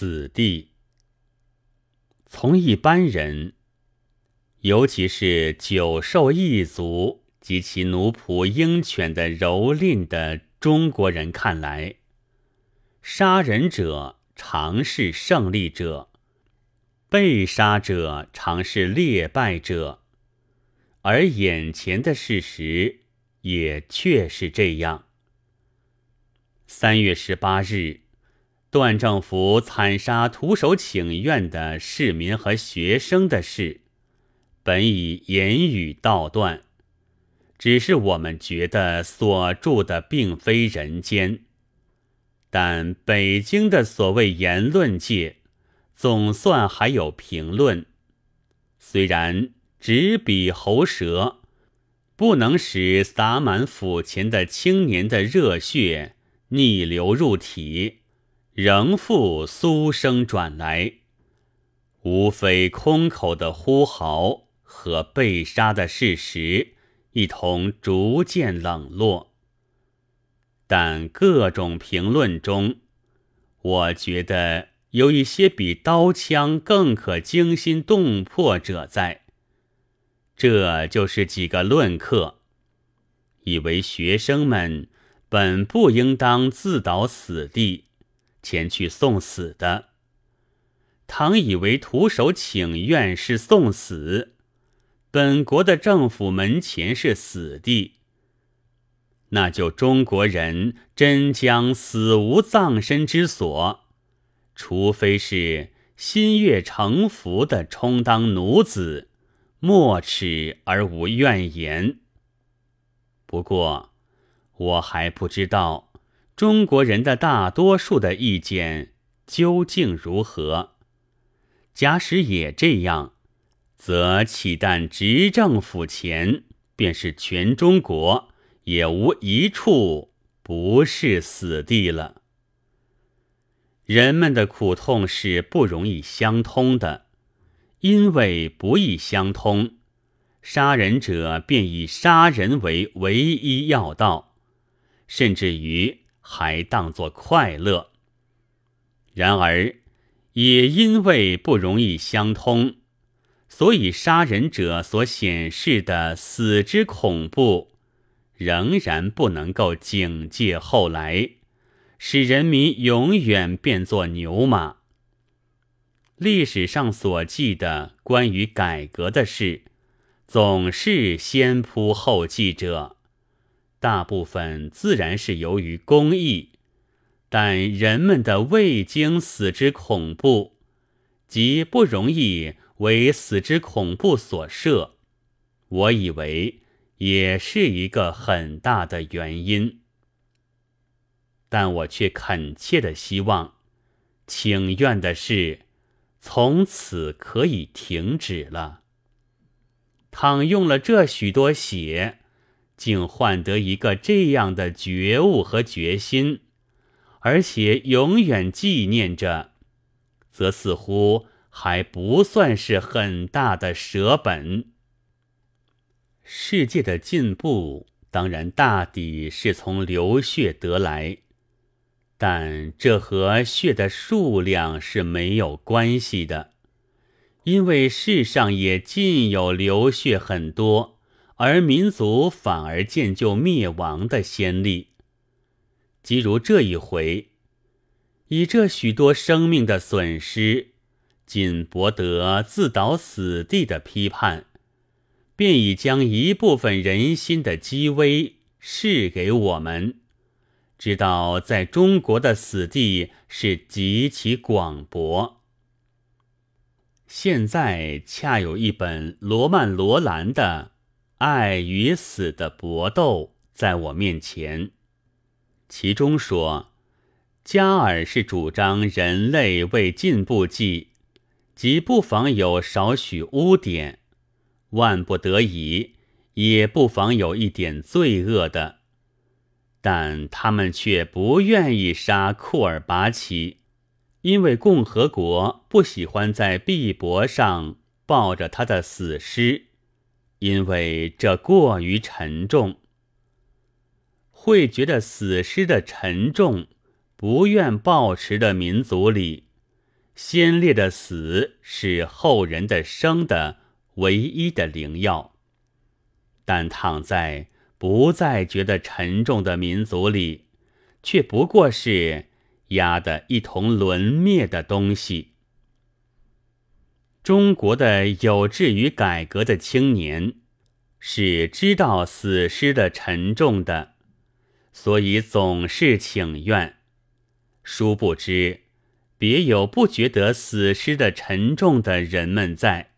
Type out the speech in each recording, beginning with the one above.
死地。从一般人，尤其是久受异族及其奴仆鹰犬的蹂躏的中国人看来，杀人者常是胜利者，被杀者常是劣败者，而眼前的事实也确是这样。三月十八日。段政府惨杀徒手请愿的市民和学生的事，本已言语道断，只是我们觉得所住的并非人间。但北京的所谓言论界，总算还有评论，虽然纸笔喉舌不能使洒满府前的青年的热血逆流入体。仍复苏声转来，无非空口的呼号和被杀的事实一同逐渐冷落。但各种评论中，我觉得有一些比刀枪更可惊心动魄者在。这就是几个论客，以为学生们本不应当自导死地。前去送死的，倘以为徒手请愿是送死，本国的政府门前是死地，那就中国人真将死无葬身之所，除非是心悦诚服的充当奴子，莫齿而无怨言。不过，我还不知道。中国人的大多数的意见究竟如何？假使也这样，则岂但执政府前，便是全中国，也无一处不是死地了。人们的苦痛是不容易相通的，因为不易相通，杀人者便以杀人为唯一要道，甚至于。还当作快乐。然而，也因为不容易相通，所以杀人者所显示的死之恐怖，仍然不能够警戒后来，使人民永远变作牛马。历史上所记的关于改革的事，总是先仆后继者。大部分自然是由于公义，但人们的未经死之恐怖，即不容易为死之恐怖所摄，我以为也是一个很大的原因。但我却恳切的希望，请愿的事从此可以停止了。倘用了这许多血。竟换得一个这样的觉悟和决心，而且永远纪念着，则似乎还不算是很大的舍本。世界的进步当然大抵是从流血得来，但这和血的数量是没有关系的，因为世上也尽有流血很多。而民族反而渐就灭亡的先例，即如这一回，以这许多生命的损失，仅博得自导死地的批判，便已将一部分人心的机微示给我们，知道在中国的死地是极其广博。现在恰有一本罗曼·罗兰的。爱与死的搏斗在我面前，其中说，加尔是主张人类为进步计，即不妨有少许污点，万不得已也不妨有一点罪恶的，但他们却不愿意杀库尔巴奇，因为共和国不喜欢在币帛上抱着他的死尸。因为这过于沉重，会觉得死尸的沉重，不愿抱持的民族里，先烈的死是后人的生的唯一的灵药，但躺在不再觉得沉重的民族里，却不过是压得一同沦灭的东西。中国的有志于改革的青年，是知道死尸的沉重的，所以总是请愿。殊不知，别有不觉得死尸的沉重的人们在，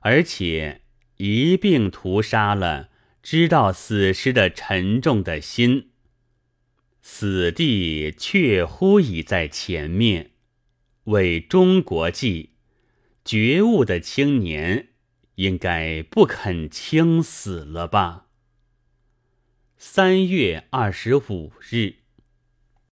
而且一并屠杀了知道死尸的沉重的心。死地确乎已在前面，为中国计。觉悟的青年，应该不肯轻死了吧？三月二十五日。